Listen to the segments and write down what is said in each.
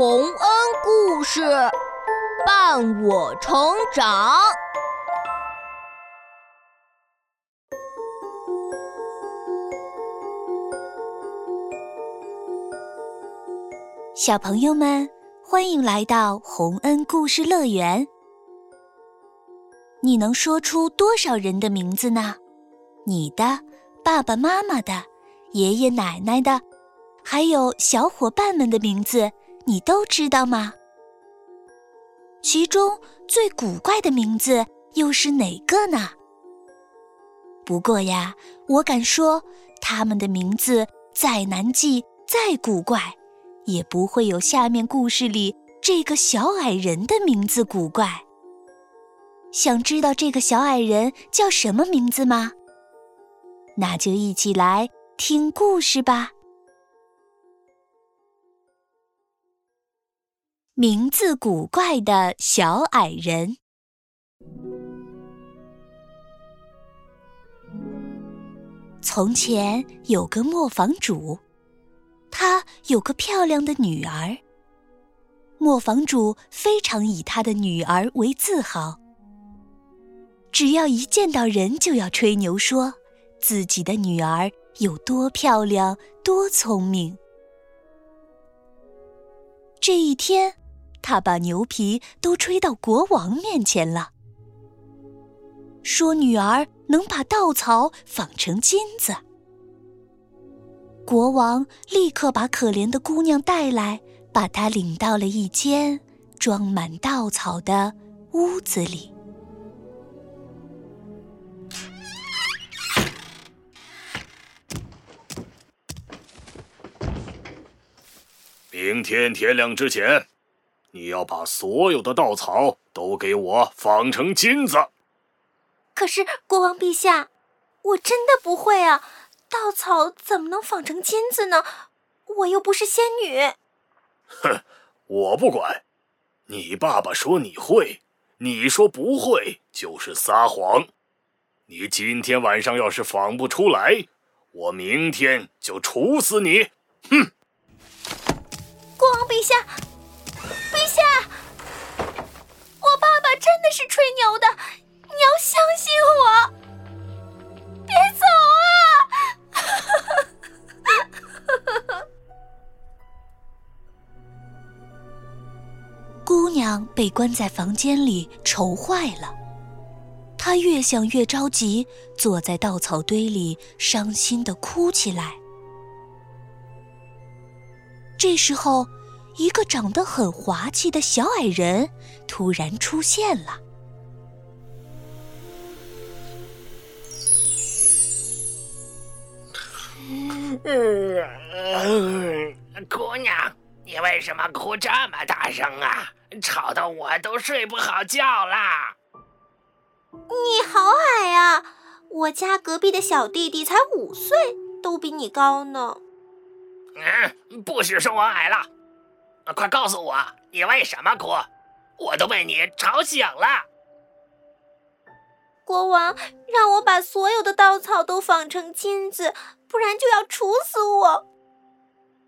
洪恩故事伴我成长。小朋友们，欢迎来到洪恩故事乐园。你能说出多少人的名字呢？你的、爸爸妈妈的、爷爷奶奶的。还有小伙伴们的名字，你都知道吗？其中最古怪的名字又是哪个呢？不过呀，我敢说，他们的名字再难记、再古怪，也不会有下面故事里这个小矮人的名字古怪。想知道这个小矮人叫什么名字吗？那就一起来听故事吧。名字古怪的小矮人。从前有个磨坊主，他有个漂亮的女儿。磨坊主非常以他的女儿为自豪，只要一见到人就要吹牛说自己的女儿有多漂亮、多聪明。这一天。他把牛皮都吹到国王面前了，说女儿能把稻草纺成金子。国王立刻把可怜的姑娘带来，把她领到了一间装满稻草的屋子里。明天天亮之前。你要把所有的稻草都给我纺成金子。可是国王陛下，我真的不会啊！稻草怎么能纺成金子呢？我又不是仙女。哼，我不管。你爸爸说你会，你说不会就是撒谎。你今天晚上要是纺不出来，我明天就处死你！哼！国王陛下。下！我爸爸真的是吹牛的，你要相信我！别走啊！姑娘被关在房间里，愁坏了。她越想越着急，坐在稻草堆里，伤心的哭起来。这时候。一个长得很滑稽的小矮人突然出现了。姑娘，你为什么哭这么大声啊？吵得我都睡不好觉啦！你好矮啊！我家隔壁的小弟弟才五岁，都比你高呢。嗯，不许说我矮了。快告诉我，你为什么哭？我都被你吵醒了。国王让我把所有的稻草都纺成金子，不然就要处死我。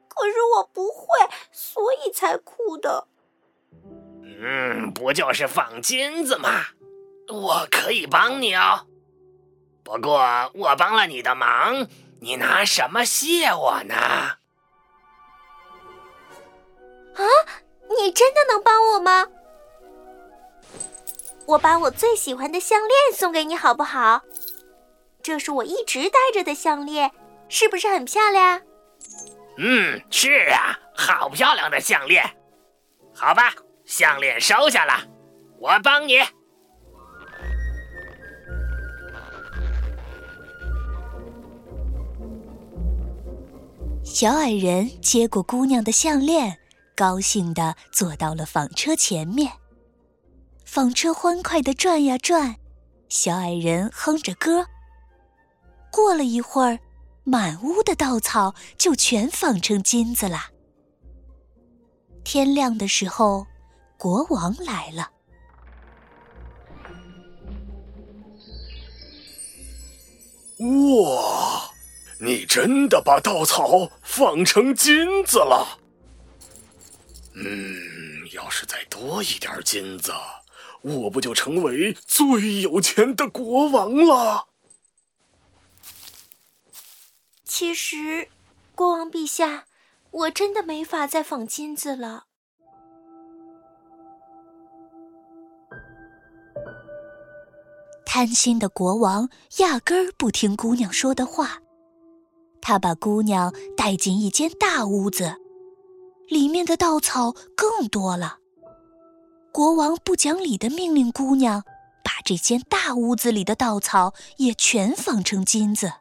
可是我不会，所以才哭的。嗯，不就是纺金子吗？我可以帮你哦。不过我帮了你的忙，你拿什么谢我呢？啊，你真的能帮我吗？我把我最喜欢的项链送给你，好不好？这是我一直戴着的项链，是不是很漂亮？嗯，是啊，好漂亮的项链。好吧，项链收下了，我帮你。小矮人接过姑娘的项链。高兴地坐到了纺车前面，纺车欢快地转呀转，小矮人哼着歌。过了一会儿，满屋的稻草就全纺成金子了。天亮的时候，国王来了。哇，你真的把稻草纺成金子了！嗯，要是再多一点金子，我不就成为最有钱的国王了？其实，国王陛下，我真的没法再纺金子了。贪心的国王压根儿不听姑娘说的话，他把姑娘带进一间大屋子，里面的稻草更多了。国王不讲理的命令姑娘把这间大屋子里的稻草也全纺成金子，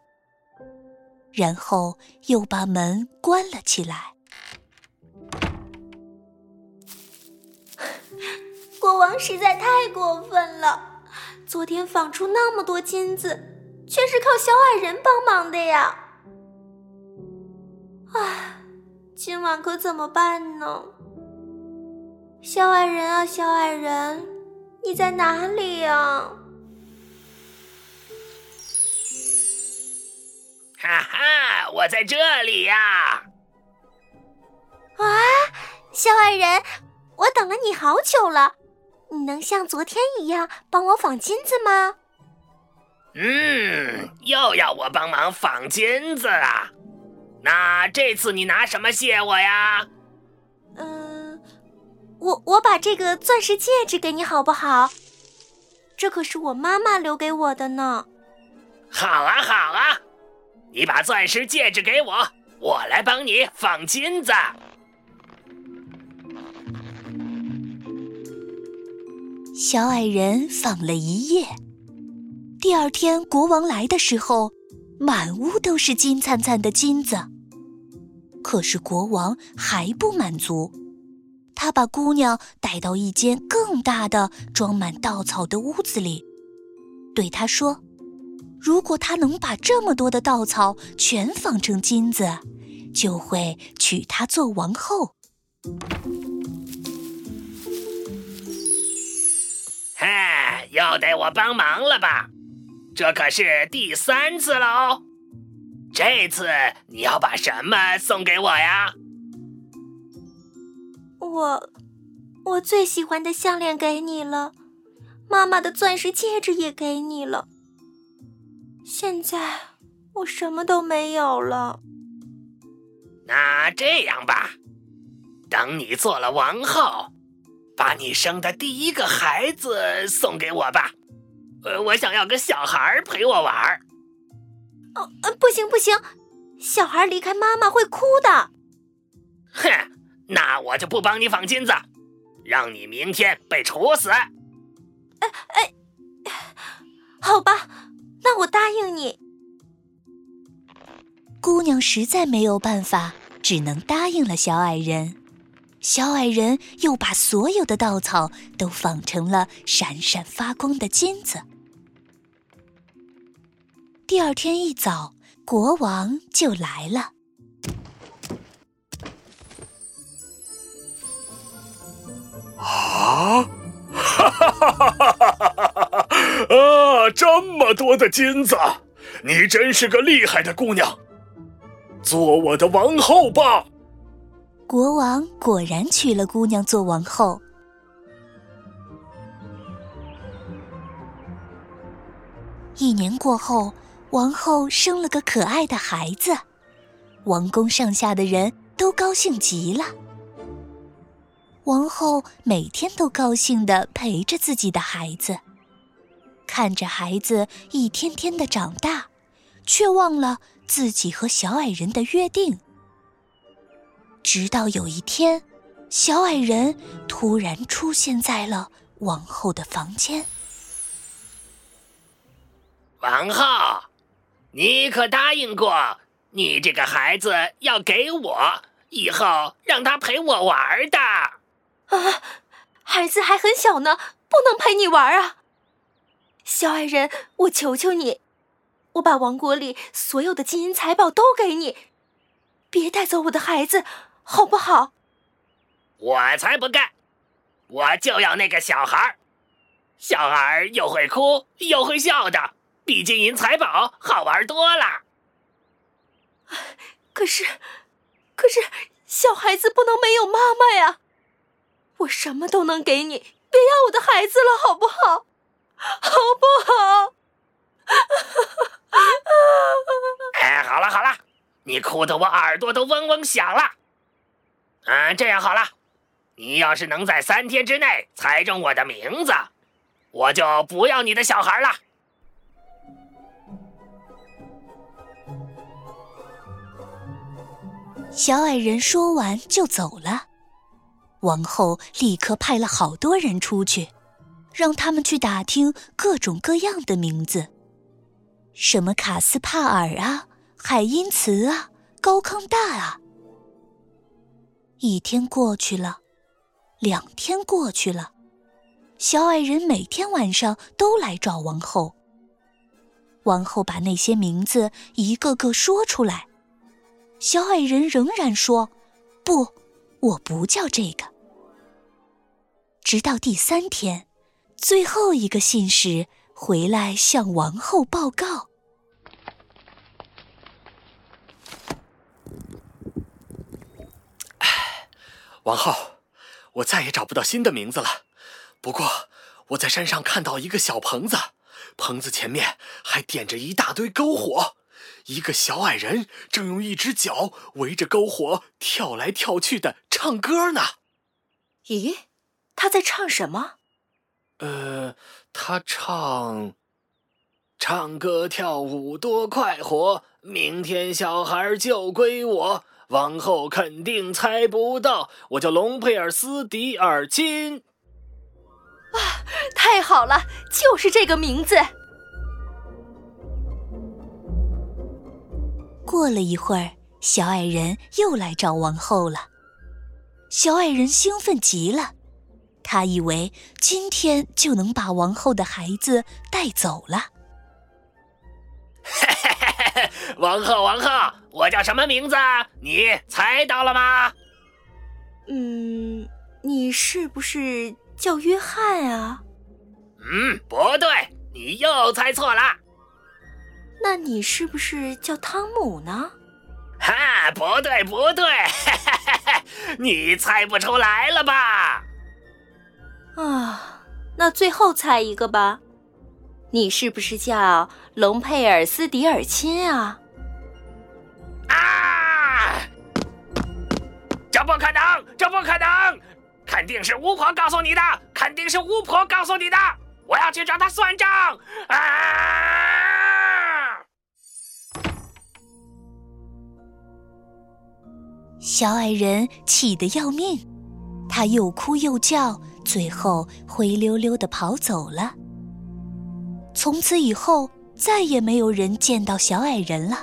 然后又把门关了起来。国王实在太过分了。昨天纺出那么多金子，全是靠小矮人帮忙的呀！唉，今晚可怎么办呢？小矮人啊，小矮人，你在哪里呀？哈哈，我在这里呀！啊，小矮人，我等了你好久了。你能像昨天一样帮我纺金子吗？嗯，又要我帮忙纺金子啊？那这次你拿什么谢我呀？嗯，我我把这个钻石戒指给你好不好？这可是我妈妈留给我的呢。好啊，好啊，你把钻石戒指给我，我来帮你放金子。小矮人纺了一夜，第二天国王来的时候，满屋都是金灿灿的金子。可是国王还不满足，他把姑娘带到一间更大的、装满稻草的屋子里，对她说：“如果她能把这么多的稻草全纺成金子，就会娶她做王后。”又得我帮忙了吧？这可是第三次了哦。这次你要把什么送给我呀？我，我最喜欢的项链给你了，妈妈的钻石戒指也给你了。现在我什么都没有了。那这样吧，等你做了王后。把你生的第一个孩子送给我吧，呃，我想要个小孩陪我玩儿。哦，不行不行，小孩离开妈妈会哭的。哼，那我就不帮你纺金子，让你明天被处死。哎哎，好吧，那我答应你。姑娘实在没有办法，只能答应了小矮人。小矮人又把所有的稻草都纺成了闪闪发光的金子。第二天一早，国王就来了。啊！哈哈哈哈哈哈！啊，这么多的金子，你真是个厉害的姑娘，做我的王后吧。国王果然娶了姑娘做王后。一年过后，王后生了个可爱的孩子，王宫上下的人都高兴极了。王后每天都高兴的陪着自己的孩子，看着孩子一天天的长大，却忘了自己和小矮人的约定。直到有一天，小矮人突然出现在了王后的房间。王后，你可答应过，你这个孩子要给我，以后让他陪我玩的。啊，孩子还很小呢，不能陪你玩啊！小矮人，我求求你，我把王国里所有的金银财宝都给你，别带走我的孩子。好不好？我才不干！我就要那个小孩小孩又会哭又会笑的，比金银财宝好玩多了。可是，可是，小孩子不能没有妈妈呀！我什么都能给你，别要我的孩子了，好不好？好不好？哎，好了好了，你哭得我耳朵都嗡嗡响了。嗯，这样好了，你要是能在三天之内猜中我的名字，我就不要你的小孩了。小矮人说完就走了。王后立刻派了好多人出去，让他们去打听各种各样的名字，什么卡斯帕尔啊、海因茨啊、高康大啊。一天过去了，两天过去了，小矮人每天晚上都来找王后。王后把那些名字一个个说出来。小矮人仍然说：“不，我不叫这个。”直到第三天，最后一个信使回来向王后报告：“王后，我再也找不到新的名字了。不过，我在山上看到一个小棚子，棚子前面还点着一大堆篝火。”一个小矮人正用一只脚围着篝火跳来跳去的唱歌呢。咦，他在唱什么？呃，他唱，唱歌跳舞多快活，明天小孩就归我。王后肯定猜不到，我叫隆佩尔斯迪尔金。啊，太好了，就是这个名字。过了一会儿，小矮人又来找王后了。小矮人兴奋极了，他以为今天就能把王后的孩子带走了。王后，王后，我叫什么名字？你猜到了吗？嗯，你是不是叫约翰啊？嗯，不对，你又猜错了。那你是不是叫汤姆呢？哈，不对不对，你猜不出来了吧？啊，那最后猜一个吧，你是不是叫隆佩尔斯迪尔钦啊？啊！这不可能，这不可能，肯定是巫婆告诉你的，肯定是巫婆告诉你的，我要去找她算账啊！小矮人气得要命，他又哭又叫，最后灰溜溜的跑走了。从此以后，再也没有人见到小矮人了，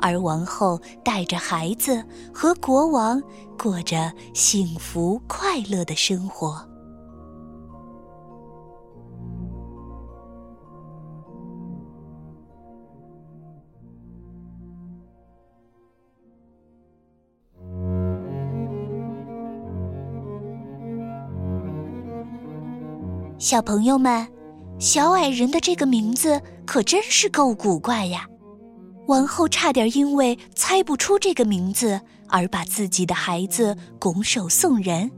而王后带着孩子和国王过着幸福快乐的生活。小朋友们，小矮人的这个名字可真是够古怪呀！王后差点因为猜不出这个名字而把自己的孩子拱手送人。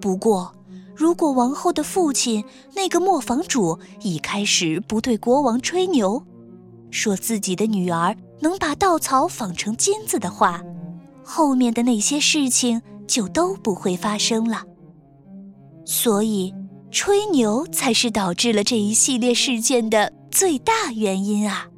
不过，如果王后的父亲那个磨坊主一开始不对国王吹牛，说自己的女儿能把稻草纺成金子的话，后面的那些事情就都不会发生了。所以。吹牛才是导致了这一系列事件的最大原因啊！